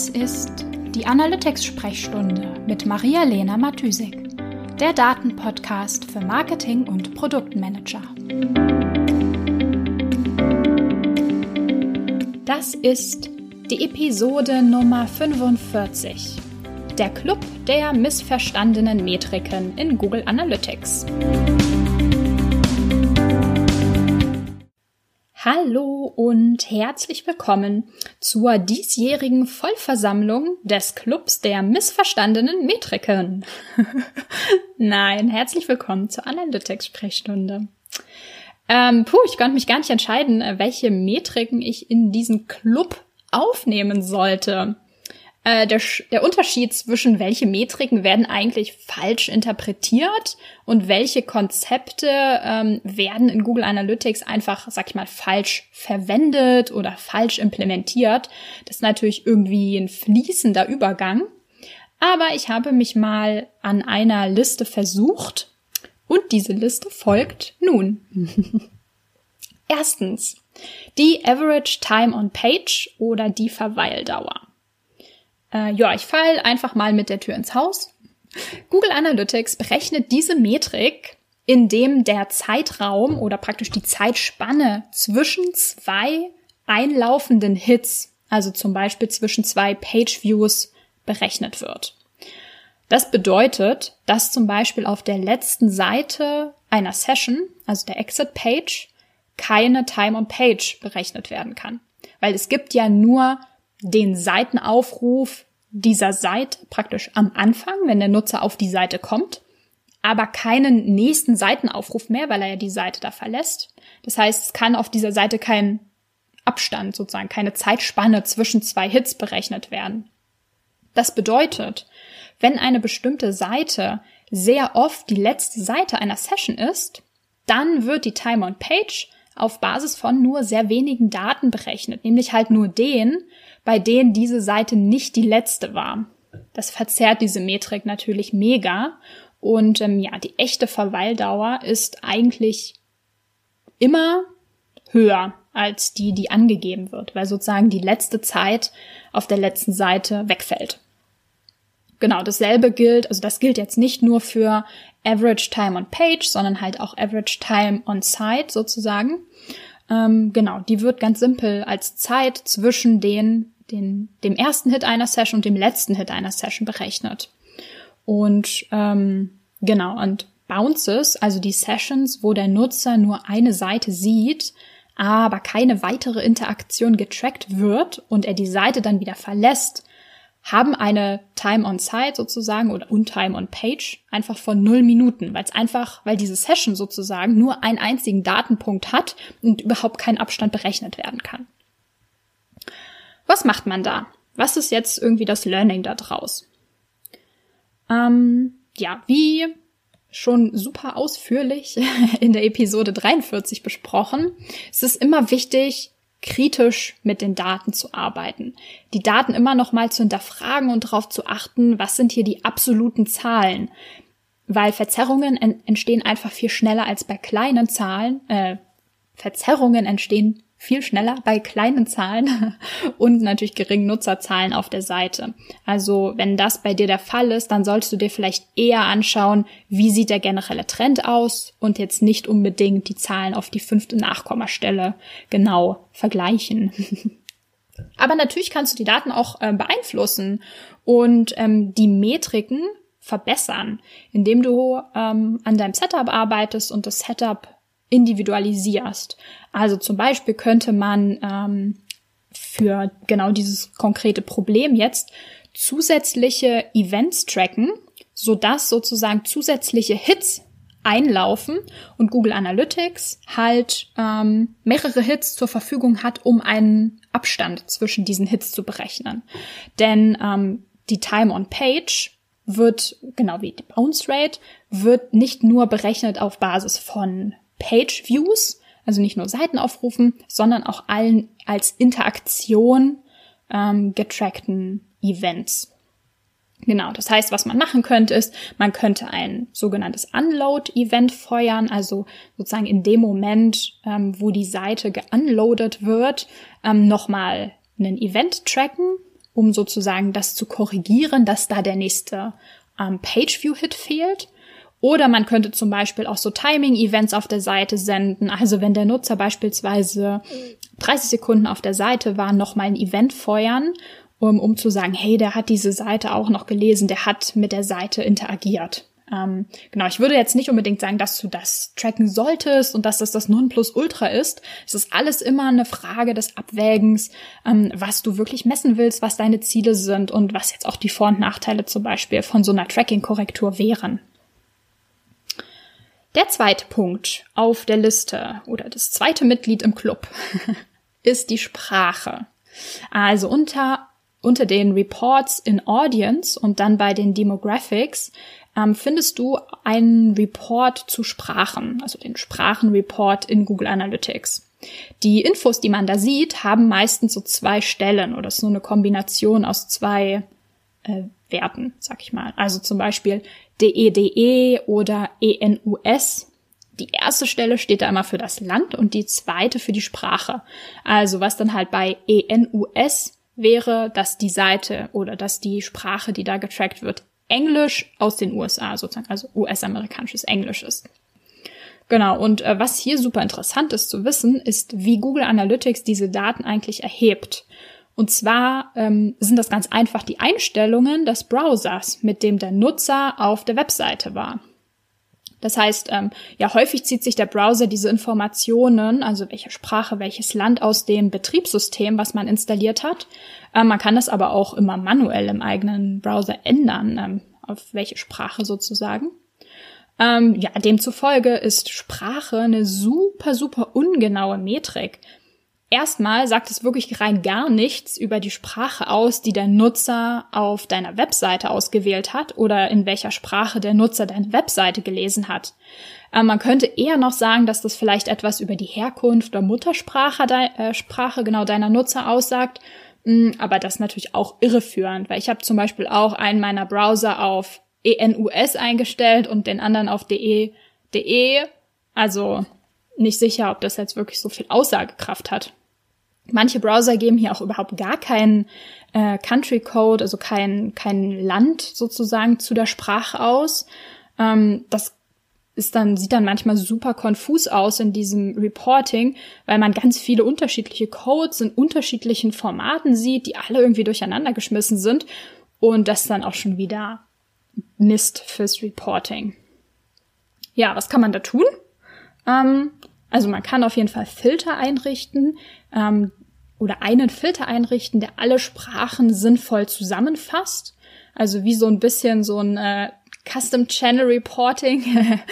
Das ist die Analytics-Sprechstunde mit Maria-Lena Matysik, der Datenpodcast für Marketing und Produktmanager. Das ist die Episode Nummer 45, der Club der missverstandenen Metriken in Google Analytics. Hallo und herzlich willkommen zur diesjährigen Vollversammlung des Clubs der missverstandenen Metriken. Nein, herzlich willkommen zur Analytics-Sprechstunde. Ähm, puh, ich konnte mich gar nicht entscheiden, welche Metriken ich in diesen Club aufnehmen sollte. Äh, der, der Unterschied zwischen welche Metriken werden eigentlich falsch interpretiert und welche Konzepte ähm, werden in Google Analytics einfach, sag ich mal, falsch verwendet oder falsch implementiert. Das ist natürlich irgendwie ein fließender Übergang. Aber ich habe mich mal an einer Liste versucht und diese Liste folgt nun. Erstens, die Average Time on Page oder die Verweildauer. Äh, ja, ich fall einfach mal mit der Tür ins Haus. Google Analytics berechnet diese Metrik, indem der Zeitraum oder praktisch die Zeitspanne zwischen zwei einlaufenden Hits, also zum Beispiel zwischen zwei Page-Views, berechnet wird. Das bedeutet, dass zum Beispiel auf der letzten Seite einer Session, also der Exit-Page, keine Time on Page berechnet werden kann. Weil es gibt ja nur den Seitenaufruf dieser Seite praktisch am Anfang, wenn der Nutzer auf die Seite kommt, aber keinen nächsten Seitenaufruf mehr, weil er ja die Seite da verlässt. Das heißt, es kann auf dieser Seite kein Abstand sozusagen, keine Zeitspanne zwischen zwei Hits berechnet werden. Das bedeutet, wenn eine bestimmte Seite sehr oft die letzte Seite einer Session ist, dann wird die Time on Page auf Basis von nur sehr wenigen Daten berechnet, nämlich halt nur den, bei denen diese Seite nicht die letzte war. Das verzerrt diese Metrik natürlich mega. Und ähm, ja, die echte Verweildauer ist eigentlich immer höher als die, die angegeben wird, weil sozusagen die letzte Zeit auf der letzten Seite wegfällt. Genau, dasselbe gilt, also das gilt jetzt nicht nur für Average Time on Page, sondern halt auch Average Time on Site sozusagen. Ähm, genau, die wird ganz simpel als Zeit zwischen den, den, dem ersten Hit einer Session und dem letzten Hit einer Session berechnet. Und ähm, genau, und Bounces, also die Sessions, wo der Nutzer nur eine Seite sieht, aber keine weitere Interaktion getrackt wird und er die Seite dann wieder verlässt, haben eine Time on Site sozusagen oder Untime on Page einfach von null Minuten, weil es einfach, weil diese Session sozusagen nur einen einzigen Datenpunkt hat und überhaupt kein Abstand berechnet werden kann. Was macht man da? Was ist jetzt irgendwie das Learning da draus? Ähm, ja, wie schon super ausführlich in der Episode 43 besprochen, es ist immer wichtig, kritisch mit den Daten zu arbeiten, die Daten immer noch mal zu hinterfragen und darauf zu achten, was sind hier die absoluten Zahlen, weil Verzerrungen entstehen einfach viel schneller als bei kleinen Zahlen. Äh, Verzerrungen entstehen viel schneller bei kleinen Zahlen und natürlich geringen Nutzerzahlen auf der Seite. Also wenn das bei dir der Fall ist, dann solltest du dir vielleicht eher anschauen, wie sieht der generelle Trend aus und jetzt nicht unbedingt die Zahlen auf die fünfte Nachkommastelle genau vergleichen. Aber natürlich kannst du die Daten auch äh, beeinflussen und ähm, die Metriken verbessern, indem du ähm, an deinem Setup arbeitest und das Setup individualisierst. Also zum Beispiel könnte man ähm, für genau dieses konkrete Problem jetzt zusätzliche Events tracken, sodass sozusagen zusätzliche Hits einlaufen und Google Analytics halt ähm, mehrere Hits zur Verfügung hat, um einen Abstand zwischen diesen Hits zu berechnen. Denn ähm, die Time on Page wird, genau wie die Bounce Rate, wird nicht nur berechnet auf Basis von Page Views, also nicht nur Seiten aufrufen, sondern auch allen als Interaktion ähm, getrackten Events. Genau, das heißt, was man machen könnte, ist, man könnte ein sogenanntes Unload-Event feuern, also sozusagen in dem Moment, ähm, wo die Seite geunloadet wird, ähm, nochmal einen Event tracken um sozusagen das zu korrigieren, dass da der nächste ähm, Page-View-Hit fehlt. Oder man könnte zum Beispiel auch so Timing-Events auf der Seite senden. Also wenn der Nutzer beispielsweise 30 Sekunden auf der Seite war, nochmal ein Event feuern, um, um zu sagen, hey, der hat diese Seite auch noch gelesen, der hat mit der Seite interagiert. Ähm, genau, ich würde jetzt nicht unbedingt sagen, dass du das tracken solltest und dass das das Nonplusultra ist. Es ist alles immer eine Frage des Abwägens, ähm, was du wirklich messen willst, was deine Ziele sind und was jetzt auch die Vor- und Nachteile zum Beispiel von so einer Tracking-Korrektur wären. Der zweite Punkt auf der Liste oder das zweite Mitglied im Club ist die Sprache. Also unter unter den Reports in Audience und dann bei den Demographics ähm, findest du einen Report zu Sprachen, also den Sprachenreport in Google Analytics. Die Infos, die man da sieht, haben meistens so zwei Stellen oder nur eine Kombination aus zwei äh, Werten, sag ich mal. Also zum Beispiel DEDE e oder ENUS. Die erste Stelle steht da immer für das Land und die zweite für die Sprache. Also was dann halt bei ENUS wäre, dass die Seite oder dass die Sprache, die da getrackt wird, Englisch aus den USA sozusagen, also US-amerikanisches Englisch ist. Genau, und äh, was hier super interessant ist zu wissen, ist, wie Google Analytics diese Daten eigentlich erhebt. Und zwar ähm, sind das ganz einfach die Einstellungen des Browsers, mit dem der Nutzer auf der Webseite war. Das heißt, ähm, ja, häufig zieht sich der Browser diese Informationen, also welche Sprache, welches Land aus dem Betriebssystem, was man installiert hat. Ähm, man kann das aber auch immer manuell im eigenen Browser ändern, ähm, auf welche Sprache sozusagen. Ähm, ja, demzufolge ist Sprache eine super, super ungenaue Metrik. Erstmal sagt es wirklich rein gar nichts über die Sprache aus, die der Nutzer auf deiner Webseite ausgewählt hat oder in welcher Sprache der Nutzer deine Webseite gelesen hat. Äh, man könnte eher noch sagen, dass das vielleicht etwas über die Herkunft oder Muttersprache äh, Sprache genau deiner Nutzer aussagt. Mh, hm, aber das ist natürlich auch irreführend, weil ich habe zum Beispiel auch einen meiner Browser auf ENUS eingestellt und den anderen auf DE. DE. Also nicht sicher, ob das jetzt wirklich so viel Aussagekraft hat. Manche Browser geben hier auch überhaupt gar keinen äh, Country Code, also kein, kein Land sozusagen zu der Sprache aus. Ähm, das ist dann, sieht dann manchmal super konfus aus in diesem Reporting, weil man ganz viele unterschiedliche Codes in unterschiedlichen Formaten sieht, die alle irgendwie durcheinander geschmissen sind. Und das dann auch schon wieder Mist fürs Reporting. Ja, was kann man da tun? Ähm, also man kann auf jeden Fall Filter einrichten ähm, oder einen Filter einrichten, der alle Sprachen sinnvoll zusammenfasst. Also wie so ein bisschen so ein äh, Custom Channel Reporting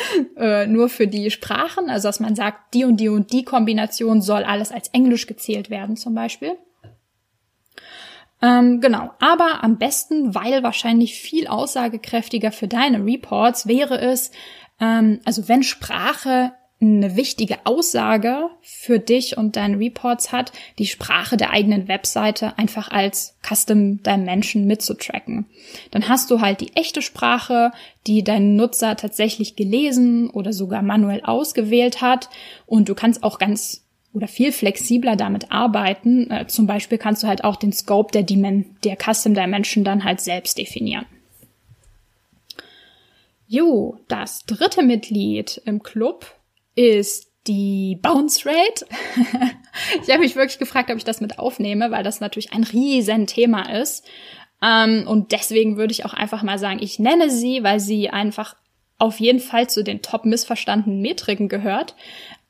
äh, nur für die Sprachen. Also dass man sagt, die und die und die Kombination soll alles als Englisch gezählt werden zum Beispiel. Ähm, genau, aber am besten, weil wahrscheinlich viel aussagekräftiger für deine Reports wäre es, ähm, also wenn Sprache eine wichtige Aussage für dich und deine Reports hat, die Sprache der eigenen Webseite einfach als Custom Dimension mitzutracken. Dann hast du halt die echte Sprache, die dein Nutzer tatsächlich gelesen oder sogar manuell ausgewählt hat und du kannst auch ganz oder viel flexibler damit arbeiten. Äh, zum Beispiel kannst du halt auch den Scope der, Dimen der Custom Dimension dann halt selbst definieren. Jo, das dritte Mitglied im Club ist die Bounce Rate. ich habe mich wirklich gefragt, ob ich das mit aufnehme, weil das natürlich ein riesen Thema ist. Ähm, und deswegen würde ich auch einfach mal sagen, ich nenne sie, weil sie einfach auf jeden Fall zu den top missverstandenen Metriken gehört.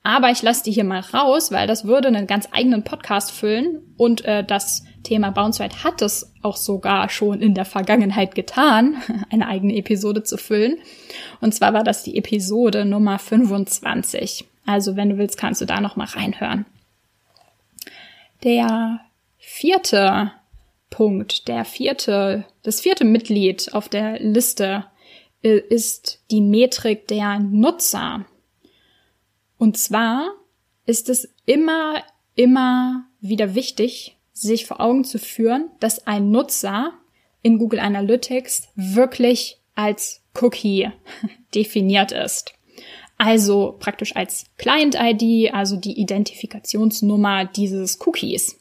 Aber ich lasse die hier mal raus, weil das würde einen ganz eigenen Podcast füllen und äh, das Thema Bounce Rate hat es auch sogar schon in der Vergangenheit getan, eine eigene Episode zu füllen. Und zwar war das die Episode Nummer 25. Also wenn du willst, kannst du da noch mal reinhören. Der vierte Punkt, der vierte, das vierte Mitglied auf der Liste äh, ist die Metrik der Nutzer. Und zwar ist es immer, immer wieder wichtig, sich vor Augen zu führen, dass ein Nutzer in Google Analytics wirklich als Cookie definiert ist. Also praktisch als Client-ID, also die Identifikationsnummer dieses Cookies.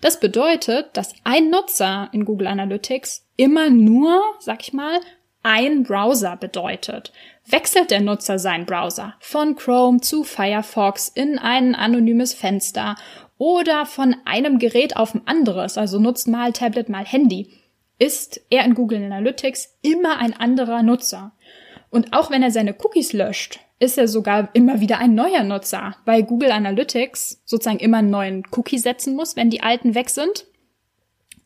Das bedeutet, dass ein Nutzer in Google Analytics immer nur, sag ich mal, ein Browser bedeutet. Wechselt der Nutzer seinen Browser von Chrome zu Firefox in ein anonymes Fenster oder von einem Gerät auf ein anderes, also nutzt mal Tablet, mal Handy, ist er in Google Analytics immer ein anderer Nutzer. Und auch wenn er seine Cookies löscht, ist er sogar immer wieder ein neuer Nutzer, weil Google Analytics sozusagen immer einen neuen Cookie setzen muss, wenn die alten weg sind.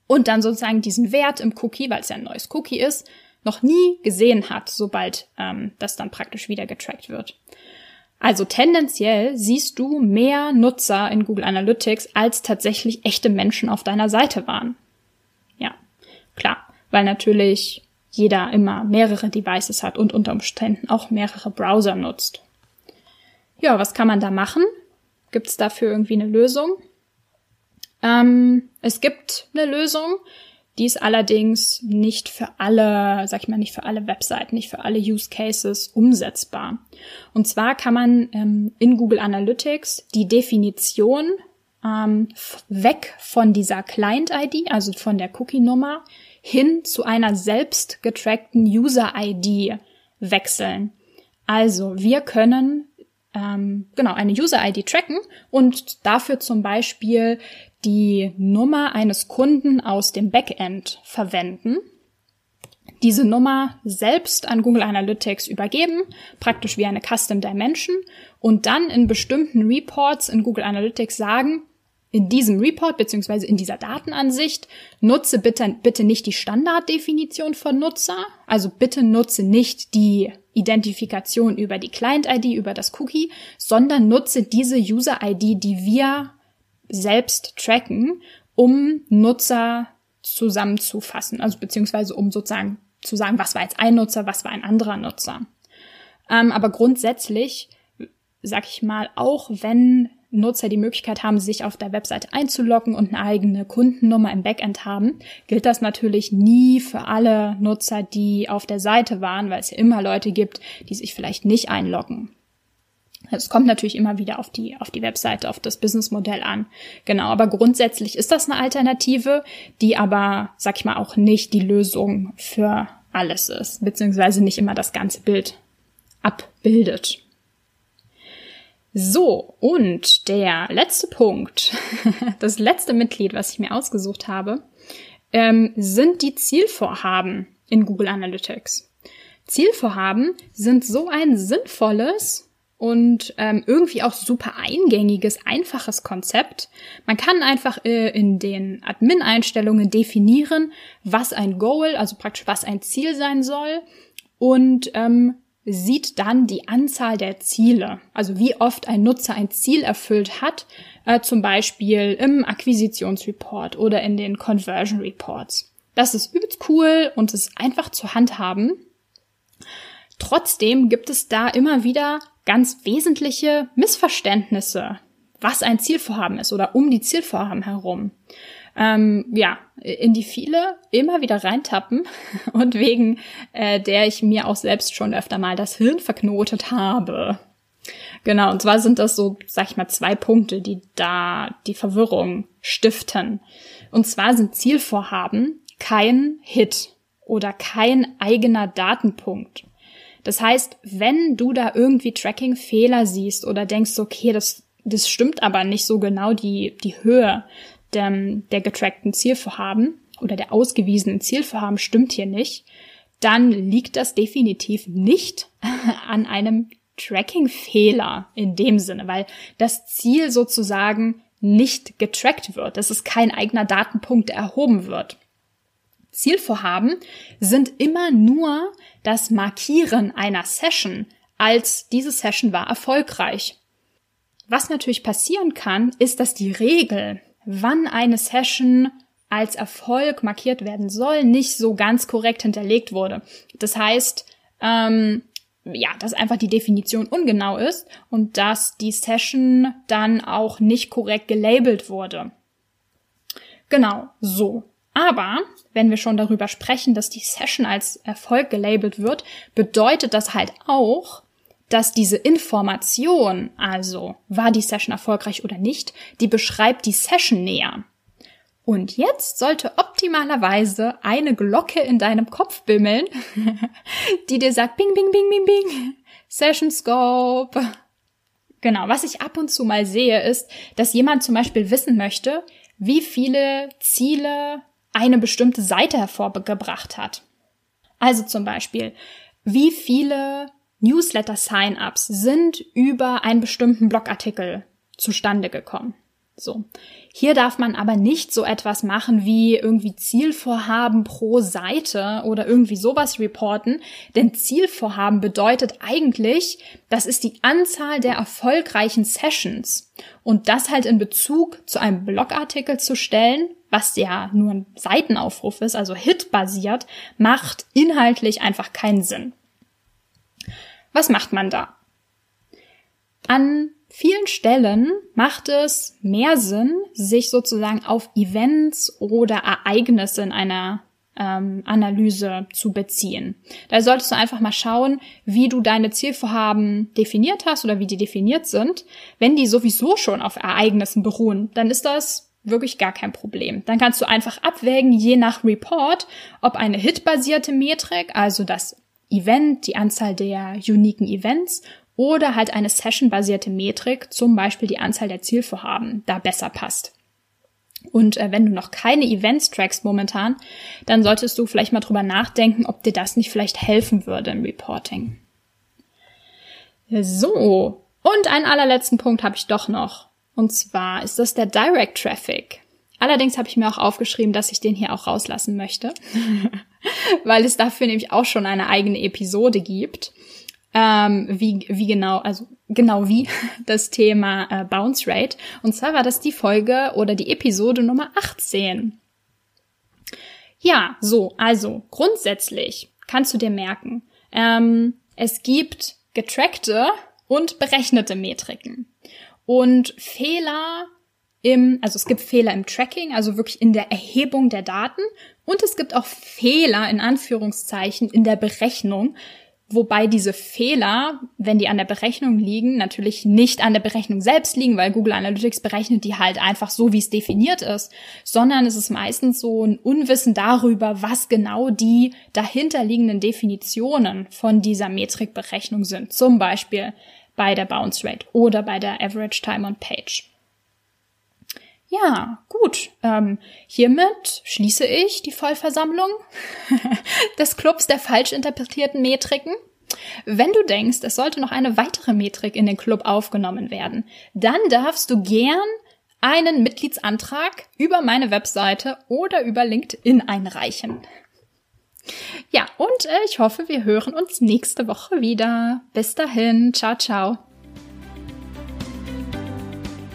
Und dann sozusagen diesen Wert im Cookie, weil es ja ein neues Cookie ist, noch nie gesehen hat, sobald ähm, das dann praktisch wieder getrackt wird. Also tendenziell siehst du mehr Nutzer in Google Analytics, als tatsächlich echte Menschen auf deiner Seite waren. Ja, klar, weil natürlich jeder immer mehrere Devices hat und unter Umständen auch mehrere Browser nutzt. Ja, was kann man da machen? Gibt es dafür irgendwie eine Lösung? Ähm, es gibt eine Lösung, die ist allerdings nicht für alle, sag ich mal, nicht für alle Webseiten, nicht für alle Use Cases umsetzbar. Und zwar kann man ähm, in Google Analytics die Definition ähm, weg von dieser Client-ID, also von der Cookie-Nummer, hin zu einer selbst getrackten User-ID wechseln. Also wir können ähm, genau eine User-ID tracken und dafür zum Beispiel die Nummer eines Kunden aus dem Backend verwenden, diese Nummer selbst an Google Analytics übergeben, praktisch wie eine Custom Dimension, und dann in bestimmten Reports in Google Analytics sagen, in diesem Report beziehungsweise in dieser Datenansicht nutze bitte, bitte nicht die Standarddefinition von Nutzer, also bitte nutze nicht die Identifikation über die Client-ID, über das Cookie, sondern nutze diese User-ID, die wir selbst tracken, um Nutzer zusammenzufassen, also beziehungsweise um sozusagen zu sagen, was war jetzt ein Nutzer, was war ein anderer Nutzer. Ähm, aber grundsätzlich, sag ich mal, auch wenn Nutzer die Möglichkeit haben, sich auf der Webseite einzuloggen und eine eigene Kundennummer im Backend haben, gilt das natürlich nie für alle Nutzer, die auf der Seite waren, weil es ja immer Leute gibt, die sich vielleicht nicht einloggen. Es kommt natürlich immer wieder auf die, auf die Webseite, auf das Businessmodell an. Genau, aber grundsätzlich ist das eine Alternative, die aber, sag ich mal, auch nicht die Lösung für alles ist, beziehungsweise nicht immer das ganze Bild abbildet. So, und der letzte Punkt, das letzte Mitglied, was ich mir ausgesucht habe, ähm, sind die Zielvorhaben in Google Analytics. Zielvorhaben sind so ein sinnvolles und ähm, irgendwie auch super eingängiges, einfaches Konzept. Man kann einfach äh, in den Admin-Einstellungen definieren, was ein Goal, also praktisch was ein Ziel sein soll und ähm, sieht dann die Anzahl der Ziele, also wie oft ein Nutzer ein Ziel erfüllt hat, äh, zum Beispiel im Akquisitionsreport oder in den Conversion Reports. Das ist übelst cool und ist einfach zu handhaben. Trotzdem gibt es da immer wieder ganz wesentliche Missverständnisse, was ein Zielvorhaben ist oder um die Zielvorhaben herum. Ähm, ja, in die viele immer wieder reintappen und wegen äh, der ich mir auch selbst schon öfter mal das Hirn verknotet habe. Genau, und zwar sind das so, sag ich mal, zwei Punkte, die da die Verwirrung stiften. Und zwar sind Zielvorhaben kein Hit oder kein eigener Datenpunkt. Das heißt, wenn du da irgendwie Tracking-Fehler siehst oder denkst, okay, das, das stimmt aber nicht so genau die, die Höhe der, der getrackten Zielvorhaben oder der ausgewiesenen Zielvorhaben stimmt hier nicht, dann liegt das definitiv nicht an einem Tracking-Fehler in dem Sinne, weil das Ziel sozusagen nicht getrackt wird. Das ist kein eigener Datenpunkt, erhoben wird. Zielvorhaben sind immer nur das Markieren einer Session als diese Session war erfolgreich. Was natürlich passieren kann, ist, dass die Regel, wann eine Session als Erfolg markiert werden soll, nicht so ganz korrekt hinterlegt wurde. Das heißt, ähm, ja, dass einfach die Definition ungenau ist und dass die Session dann auch nicht korrekt gelabelt wurde. Genau, so. Aber wenn wir schon darüber sprechen, dass die Session als Erfolg gelabelt wird, bedeutet das halt auch, dass diese Information, also war die Session erfolgreich oder nicht, die beschreibt die Session näher. Und jetzt sollte optimalerweise eine Glocke in deinem Kopf bimmeln, die dir sagt, bing, bing, bing, bing, bing, Session Scope. Genau, was ich ab und zu mal sehe, ist, dass jemand zum Beispiel wissen möchte, wie viele Ziele eine bestimmte Seite hervorgebracht hat. Also zum Beispiel, wie viele Newsletter-Sign-ups sind über einen bestimmten Blogartikel zustande gekommen. So. Hier darf man aber nicht so etwas machen wie irgendwie Zielvorhaben pro Seite oder irgendwie sowas reporten, denn Zielvorhaben bedeutet eigentlich, das ist die Anzahl der erfolgreichen Sessions und das halt in Bezug zu einem Blogartikel zu stellen, was ja nur ein Seitenaufruf ist, also Hit-basiert, macht inhaltlich einfach keinen Sinn. Was macht man da? An vielen Stellen macht es mehr Sinn, sich sozusagen auf Events oder Ereignisse in einer ähm, Analyse zu beziehen. Da solltest du einfach mal schauen, wie du deine Zielvorhaben definiert hast oder wie die definiert sind. Wenn die sowieso schon auf Ereignissen beruhen, dann ist das wirklich gar kein Problem. Dann kannst du einfach abwägen, je nach Report, ob eine hitbasierte Metrik, also das Event, die Anzahl der uniken Events oder halt eine session-basierte Metrik, zum Beispiel die Anzahl der Zielvorhaben, da besser passt. Und äh, wenn du noch keine Events trackst momentan, dann solltest du vielleicht mal drüber nachdenken, ob dir das nicht vielleicht helfen würde im Reporting. So, und einen allerletzten Punkt habe ich doch noch. Und zwar ist das der Direct Traffic. Allerdings habe ich mir auch aufgeschrieben, dass ich den hier auch rauslassen möchte, weil es dafür nämlich auch schon eine eigene Episode gibt ähm, wie, wie genau, also genau wie das Thema äh, Bounce Rate. Und zwar war das die Folge oder die Episode Nummer 18. Ja, so, also grundsätzlich kannst du dir merken, ähm, es gibt getrackte und berechnete Metriken. Und Fehler im, also es gibt Fehler im Tracking, also wirklich in der Erhebung der Daten. Und es gibt auch Fehler in Anführungszeichen in der Berechnung, Wobei diese Fehler, wenn die an der Berechnung liegen, natürlich nicht an der Berechnung selbst liegen, weil Google Analytics berechnet die halt einfach so, wie es definiert ist, sondern es ist meistens so ein Unwissen darüber, was genau die dahinterliegenden Definitionen von dieser Metrikberechnung sind. Zum Beispiel bei der Bounce Rate oder bei der Average Time on Page. Ja, gut. Ähm, hiermit schließe ich die Vollversammlung des Clubs der falsch interpretierten Metriken. Wenn du denkst, es sollte noch eine weitere Metrik in den Club aufgenommen werden, dann darfst du gern einen Mitgliedsantrag über meine Webseite oder über LinkedIn einreichen. Ja, und äh, ich hoffe, wir hören uns nächste Woche wieder. Bis dahin, ciao, ciao.